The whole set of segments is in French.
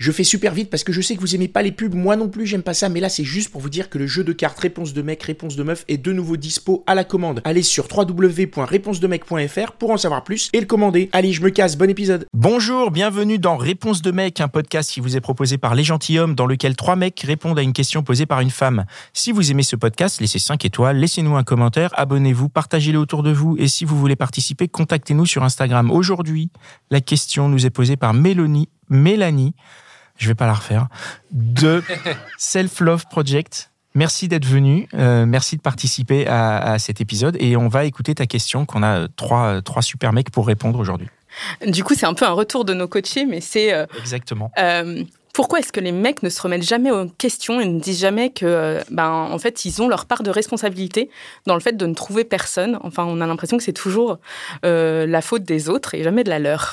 Je fais super vite parce que je sais que vous aimez pas les pubs, moi non plus j'aime pas ça, mais là c'est juste pour vous dire que le jeu de cartes Réponse de mec, Réponse de meuf est de nouveau dispo à la commande. Allez sur www.réponsedemec.fr pour en savoir plus et le commander. Allez, je me casse, bon épisode. Bonjour, bienvenue dans Réponse de mec, un podcast qui vous est proposé par Les Gentilhommes dans lequel trois mecs répondent à une question posée par une femme. Si vous aimez ce podcast, laissez 5 étoiles, laissez-nous un commentaire, abonnez-vous, partagez-le autour de vous et si vous voulez participer, contactez-nous sur Instagram. Aujourd'hui, la question nous est posée par Mélanie, Mélanie je vais pas la refaire, de Self Love Project. Merci d'être venu, euh, merci de participer à, cet épisode et on va écouter ta question qu'on a trois, trois super mecs pour répondre aujourd'hui. Du coup, c'est un peu un retour de nos coachés, mais c'est... Euh, Exactement. Euh, pourquoi est-ce que les mecs ne se remettent jamais en question et ne disent jamais que, ben, en fait, ils ont leur part de responsabilité dans le fait de ne trouver personne? Enfin, on a l'impression que c'est toujours la faute des autres et jamais de la leur.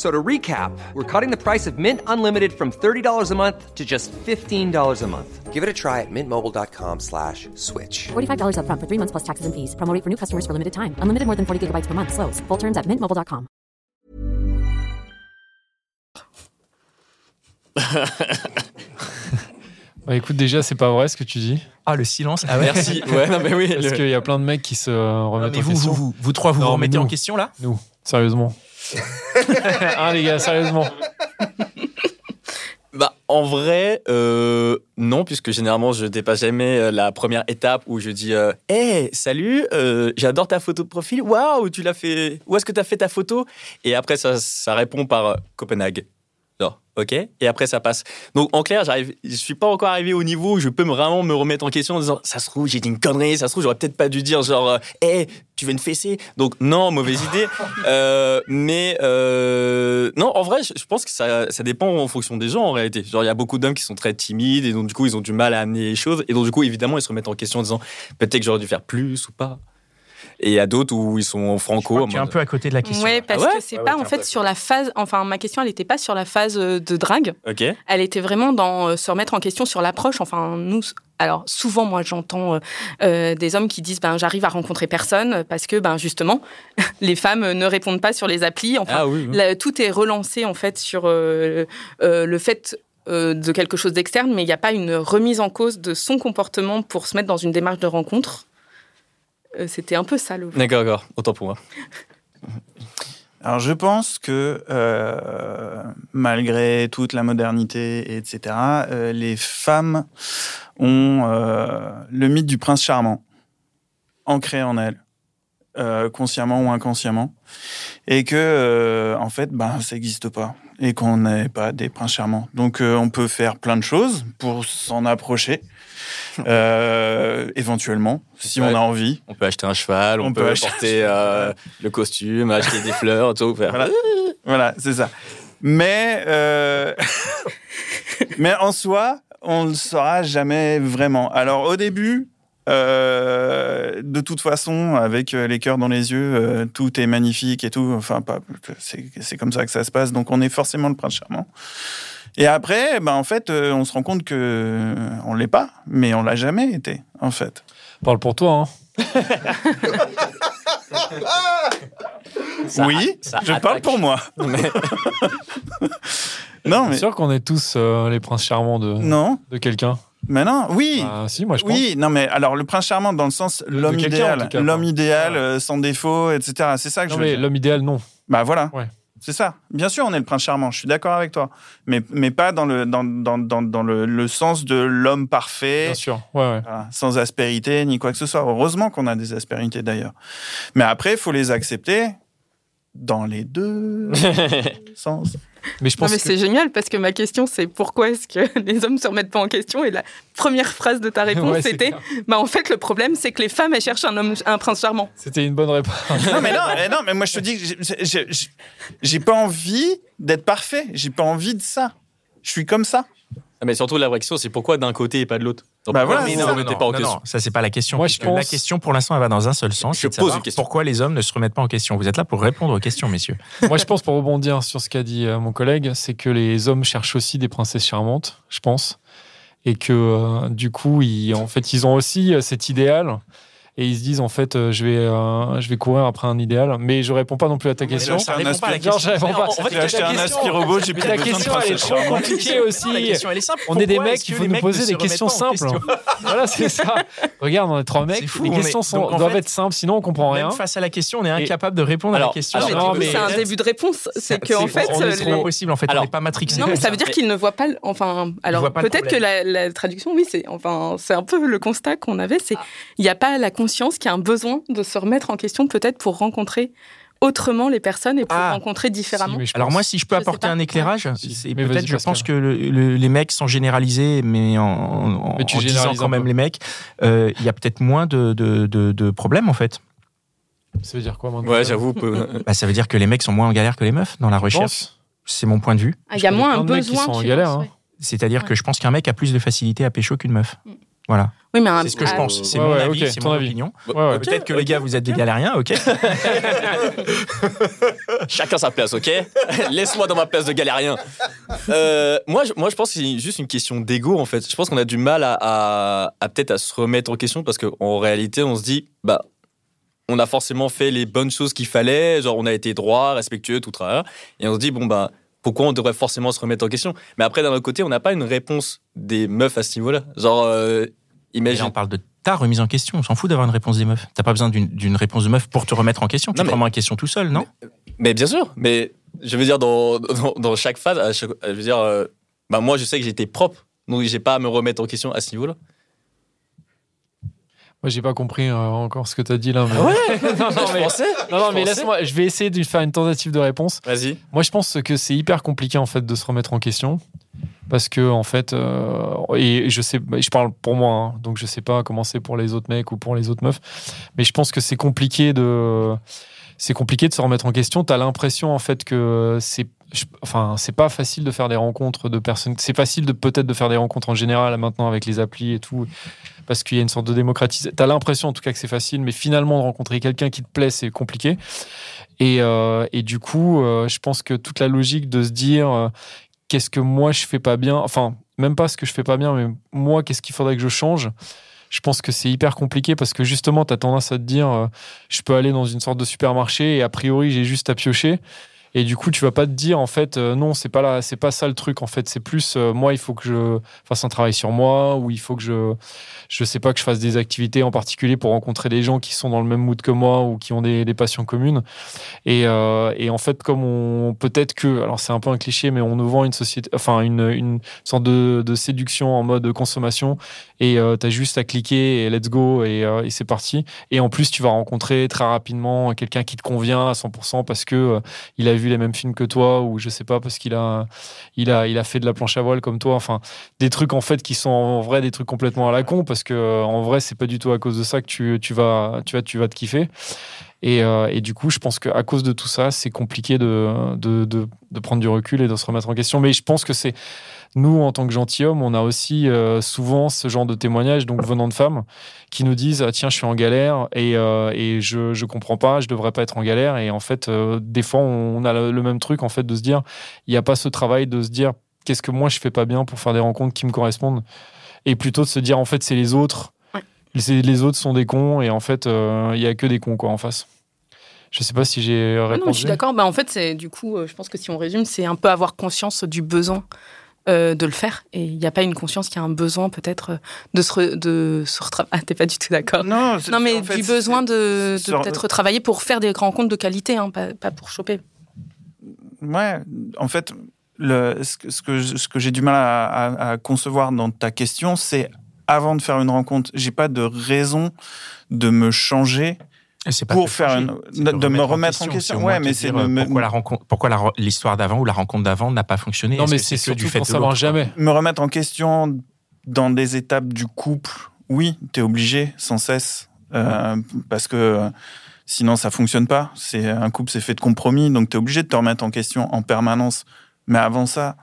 So to recap, we're cutting the price of Mint Unlimited from $30 a month to just $15 a month. Give it a try at mintmobile.com slash switch. $45 up front for three months plus taxes and fees. Promo for new customers for limited time. Unlimited more than 40 gigabytes per month. Slows. Full terms at mintmobile.com. Bah écoute, déjà, c'est pas vrai ce que tu dis. Ah, le silence. Ah Merci. Ouais, non, mais oui. Parce qu'il y a plein de mecs qui se remettent en vous, question. Vous, vous, vous trois, vous vous remettez en question là? Nous, sérieusement. Ah les gars, sérieusement. Bah, en vrai, euh, non, puisque généralement, je dépasse jamais euh, la première étape où je dis euh, Hey, salut, j'adore ta photo de profil. Waouh, tu l'as fait. Où est-ce que tu as fait ta photo? Et après, ça, ça répond par Copenhague ok Et après, ça passe. Donc, en clair, j'arrive, je suis pas encore arrivé au niveau où je peux vraiment me remettre en question en disant, ça se trouve, j'ai dit une connerie, ça se trouve, j'aurais peut-être pas dû dire genre, hé, euh, tu veux une fessée? Donc, non, mauvaise idée. Euh, mais, euh, non, en vrai, je pense que ça, ça dépend en fonction des gens, en réalité. Genre, il y a beaucoup d'hommes qui sont très timides et donc, du coup, ils ont du mal à amener les choses. Et donc, du coup, évidemment, ils se remettent en question en disant, peut-être que j'aurais dû faire plus ou pas. Et il y a d'autres où ils sont franco. Tu es un peu à côté de la question. Oui, parce ah que c'est pas en fait sur la phase. Enfin, ma question, elle n'était pas sur la phase euh, de drague. Ok. Elle était vraiment dans euh, se remettre en question sur l'approche. Enfin, nous, alors souvent, moi, j'entends euh, des hommes qui disent ben j'arrive à rencontrer personne parce que ben justement, les femmes ne répondent pas sur les applis. Enfin, ah tout est relancé en fait sur le fait de quelque chose d'externe, mais il n'y a pas une remise en cause de son comportement pour se mettre dans une démarche de rencontre. Euh, c'était un peu ça le. D'accord, d'accord. Autant pour moi. Alors je pense que euh, malgré toute la modernité, etc., euh, les femmes ont le mythe du prince charmant ancré en elles, consciemment ou inconsciemment, et que en fait, ben ça n'existe pas et qu'on n'est pas des princes charmants. Donc on peut faire plein de choses pour s'en approcher. Euh, éventuellement, si on a envie. On peut acheter un cheval, on, peut, acheter euh, le costume, acheter des fleurs, tout. Voilà, c'est ça. Mais, euh, mais en soi, on ne le saura jamais vraiment. Alors au début, de toute façon, avec les cœurs dans les yeux, tout est magnifique et tout. Enfin, c'est comme ça que ça se passe. Donc, on est forcément le prince charmant. Et après, ben, en fait, euh, on se rend compte que euh, on l'est pas, mais on l'a jamais été, en fait. Parle pour toi, hein. oui, je parle pour moi. non, mais sûr qu'on est tous euh, les princes charmants de non de quelqu'un. Mais non, oui. Bah, si, moi je pense. Oui, non, mais alors le prince charmant dans le sens l'homme idéal, l'homme idéal sans défaut, etc. C'est ça que non, je veux mais L'homme idéal, non. Bah voilà. Ouais. C'est ça. Bien sûr, on est le prince charmant. Je suis d'accord avec toi. Mais, mais pas dans le, dans, dans, dans, dans le, sens de l'homme parfait. Bien sûr. Ouais, sans aspérité ni quoi que ce soit. Heureusement qu'on a des aspérités d'ailleurs. Mais après, il faut les accepter dans les deux sens. Mais je pense mais c'est génial parce que ma question c'est pourquoi est-ce que les hommes se remettent pas en question? Et la première phrase de ta réponse c'était bah en fait le problème c'est que les femmes elles cherchent un homme un prince charmant. C'était une bonne réponse. non mais non, mais non mais moi je te dis j'ai pas envie d'être parfait, j'ai pas envie de ça. Je suis comme ça. Ah, mais surtout la vraie question c'est pourquoi d'un côté et pas de l'autre? Donc, Bah voilà, mais non, pas en question ça c'est pas la question. Moi, je puisque La question pour l'instant elle va dans un seul sens. Je pose une question. Pourquoi les hommes ne se remettent pas en question Vous êtes là pour répondre aux questions, messieurs. Moi, je pense, pour rebondir sur ce qu'a dit euh, mon collègue, c'est que les hommes cherchent aussi des princesses charmantes, je pense. Et que, euh, du coup, ils, en fait, ils ont aussi euh, cet idéal. Et ils se disent, en fait, euh, je, vais, euh, je vais courir après un idéal. Mais je réponne pas non plus à ta question. ça répond pas à la Non, je réponds pas. En fait, J'ai acheté un aspirobot, j'ai plus la besoin de question, elle est trop compliquée aussi. La question elle est simple. On est des mecs, que faut nous poser des questions en simples. question voilà, c'est ça. Regarde, on est trois mecs. C'est les on est- questions en doivent fait, être simples, sinon on comprend rien. Face à la question, on est incapable de répondre à la question. mais- C'est un début de réponse. C'est qu'en fait, on est les- trop impossible en fait. On n'est pas matrixé. Non, mais ça veut dire qu'ils ne voient pas. Enfin, alors peut-être que la traduction, oui, c'est enfin, c'est un peu le constat qu'on avait. C'est il n'y a pas la conscience qu'il y a un besoin de se remettre en question, peut-être pour rencontrer autrement les personnes et pour Ah. rencontrer différemment. Si, Alors moi, si je peux Je apporter un éclairage, Si. peut-être, je pense que le- le- les mecs sont généralisés, mais en, en, Mais tu en disant quand même les mecs, euh, il y a peut-être moins de, de, de- de problèmes en fait. Ça veut dire quoi maintenant Ouais, j'avoue. Bah, ça veut dire que les mecs sont moins en galère que les meufs dans la Je recherche. C'est mon point de vue. Ah, Il y a moins un besoin. sont en tu galère, penses, hein. C'est-à-dire Ouais. que je pense qu'un mec a plus de facilité à pécho qu'une meuf. Mm. Voilà. Oui, mais un- C'est ce que je ah, pense. C'est Ouais, mon ouais, avis, c'est ton mon avis. opinion. Ouais, ouais. Peut-être que les gars, vous êtes des galériens, ok Chacun sa place, ok Laisse-moi dans ma place de galérien. Euh, moi, je, moi, je pense que c'est juste une question d'ego, en fait. Je pense qu'on a du mal à, à- à peut-être à se remettre en question parce qu'en réalité, on se dit, bah, on a forcément fait les bonnes choses qu'il fallait, genre on a été droit, respectueux, tout travers, et on se dit, bon, bah, pourquoi on devrait forcément se remettre en question? Mais après, d'un autre côté, on n'a pas une réponse des meufs à ce niveau-là. Genre, euh, Là, imagine. on parle de ta remise en question. On s'en fout d'avoir une réponse des meufs. T'as pas besoin d'une- réponse de meuf pour te remettre en question. Tu Non, te remets en question tout seul, non Mais bien sûr, mais je veux dire, dans, dans, dans chaque phase, à chaque- je veux dire, euh, bah, moi, je sais que j'étais propre, donc j'ai pas à me remettre en question à ce niveau-là. Moi, j'ai pas compris euh, encore ce que tu as dit là. Mais... non, non, Je mais, pensais. non, non, mais laisse-moi, je vais essayer de faire une tentative de réponse. Vas-y. Moi, je pense que c'est hyper compliqué en fait de se remettre en question parce que en fait, euh, et je sais, bah, je parle pour moi, hein, donc je sais pas comment c'est pour les autres mecs ou pour les autres meufs, mais je pense que c'est compliqué de, c'est compliqué de se remettre en question. T'as l'impression en fait que c'est, enfin, c'est pas facile de faire des rencontres de personnes. C'est facile de peut-être de faire des rencontres en général maintenant avec les applis et tout. Parce qu'il y a une sorte de démocratisation. T'as l'impression en tout cas que c'est facile, mais finalement de rencontrer quelqu'un qui te plaît, c'est compliqué. Et, euh, du coup, euh, je pense que toute la logique de se dire qu'est-ce que moi je fais pas bien, enfin, même pas ce que je fais pas bien, mais moi, qu'est-ce qu'il faudrait que je change? Je pense que c'est hyper compliqué parce que justement, tu as tendance à te dire euh, je peux aller dans une sorte de supermarché et a priori, j'ai juste à piocher. Et du coup, tu vas pas te dire en fait euh, non, c'est pas là, c'est pas ça le truc en fait, c'est plus euh, moi, il faut que je fasse un travail sur moi ou il faut que je je sais pas que je fasse des activités en particulier pour rencontrer des gens qui sont dans le même mood que moi ou qui ont des, passions communes. Et, euh, et en fait, comme on peut-être que, alors c'est un peu un cliché, mais on nous vend une société, enfin une, une sorte de, séduction en mode consommation, et tu as juste à cliquer et let's go et, et c'est parti. Et en plus, tu vas rencontrer très rapidement quelqu'un qui te convient à 100% parce que il a vu les mêmes films que toi ou je sais pas parce qu'il a, il a, il a fait de la planche à voile comme toi. Enfin, des trucs en fait qui sont en vrai des trucs complètement à la con parce que euh, en vrai, c'est pas du tout à cause de ça que tu, tu vas, tu vas, tu vas te kiffer. Et, euh, et du coup, je pense qu'à cause de tout ça, c'est compliqué de, de, de, de prendre du recul et de se remettre en question. Mais je pense que c'est nous, en tant que gentilshommes, on a aussi euh, souvent ce genre de témoignages, donc venant de femmes, qui nous disent ah, Tiens, je suis en galère et, euh, et je ne comprends pas, je devrais pas être en galère. Et en fait, euh, des fois, on a le, même truc, en fait, de se dire Il n'y a pas ce travail de se dire Qu'est-ce que moi, je fais pas bien pour faire des rencontres qui me correspondent Et plutôt de se dire En fait, c'est les autres. Ouais. Les, autres sont des cons et en fait, il y a que des cons quoi en face. Je sais pas si j'ai Ah répondu. non, je suis d'accord. Bah, en fait, c'est du coup, je pense que si on résume, c'est un peu avoir conscience du besoin euh, de le faire. Et il n'y a pas une conscience qu'il y a un besoin peut-être euh, de se, re- de se retra- Ah, t'es pas du tout d'accord. Non, Non, mais fait, du besoin de, peut-être travailler pour faire des rencontres de qualité, hein, pas, pas pour choper. Ouais, en fait, le, ce que, ce que, j'ai du mal à, à- à concevoir dans ta question, c'est avant de faire une rencontre, j'ai pas de raison de me changer pas pour faire changer, une, de, me remettre en question. Ouais, mais c'est me, euh, me- pourquoi la rencontre, pourquoi la re- l'histoire d'avant ou la rencontre d'avant n'a pas fonctionné? Non, mais c'est que surtout du fait quoi? jamais. me remettre en question dans des étapes du couple. Oui, tu es obligé sans cesse euh, parce que euh, sinon ça fonctionne pas. C'est un couple, c'est fait de compromis, donc tu es obligé de te remettre en question en permanence. Mais avant ça,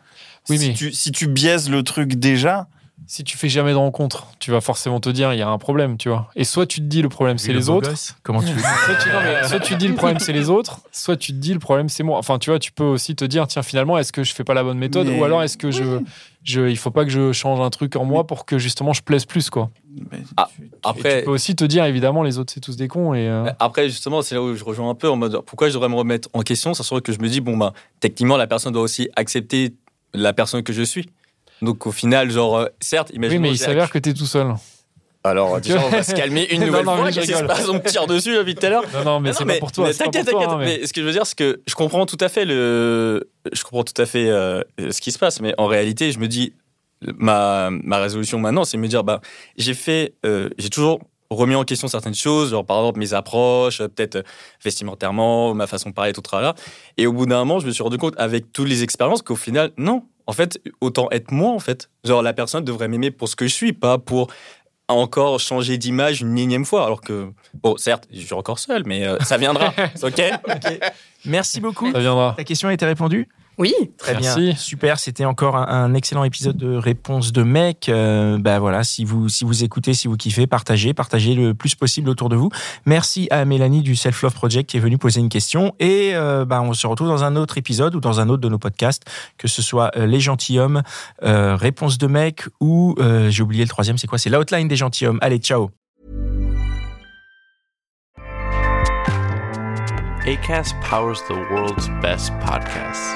Oui, si, mais- tu, si tu biaises le truc déjà, si tu fais jamais de rencontre, tu vas forcément te dire il y a un problème, tu vois. Et soit tu te dis le problème c'est Le les autres, gosse, Comment tu soit tu, non, mais soit tu te dis le problème c'est les autres, soit tu te dis le problème c'est moi. Enfin, tu vois, tu peux aussi te dire tiens finalement est-ce que je fais pas la bonne méthode Mais- ou alors est-ce que je, je, il faut pas que je change un truc en moi pour que justement je plaise plus quoi. Mais Ah, tu- Après, tu peux aussi te dire évidemment les autres c'est tous des cons et euh, Après, justement, c'est là où je rejoins un peu en mode pourquoi je devrais me remettre en question, sachant que je me dis, bon, bah, techniquement, la personne doit aussi accepter la personne que je suis. Donc, au final, genre, euh, certes, oui imaginons. mais il s'avère que t'es tout seul. Alors, déjà, on va se calmer une nouvelle non, fois. Qu'est-ce qui se passe On me tire dessus depuis tout à l'heure. Non non mais Ah c'est pas pour toi. T'inquiète, t'inquiète. hein, mais- Mais ce que je veux dire, c'est que je comprends tout à fait le, je comprends tout à fait euh, ce qui se passe. Mais en réalité, je me dis, ma, ma résolution maintenant, c'est de me dire, bah, j'ai fait, euh, j'ai toujours remis en question certaines choses, genre par exemple mes approches, euh, peut-être euh, vestimentairement, ma façon de parler, tout là. Et au bout d'un moment, je me suis rendu compte avec toutes les expériences qu'au final, non. En fait, autant être moi, en fait. Genre, la personne devrait m'aimer pour ce que je suis, pas pour encore changer d'image une énième fois. Alors que, bon, certes, je suis encore seul, mais euh, ça viendra. ok Merci beaucoup. Ça viendra. Ta question a été répondue? Oui, Très Merci. bien, super. C'était encore un, un excellent épisode de Réponse de mec. Euh, bah voilà, si vous si vous écoutez, si vous kiffez, partagez, partagez le plus possible autour de vous. Merci à Mélanie du Self Love Project qui est venue poser une question. Et euh, bah on se retrouve dans un autre épisode ou dans un autre de nos podcasts, que ce soit euh, les gentilshommes, euh, Réponse de mec ou euh, j'ai oublié le troisième. C'est quoi? C'est l'outline des gentilshommes. Allez, ciao. ACAST powers the world's best podcasts.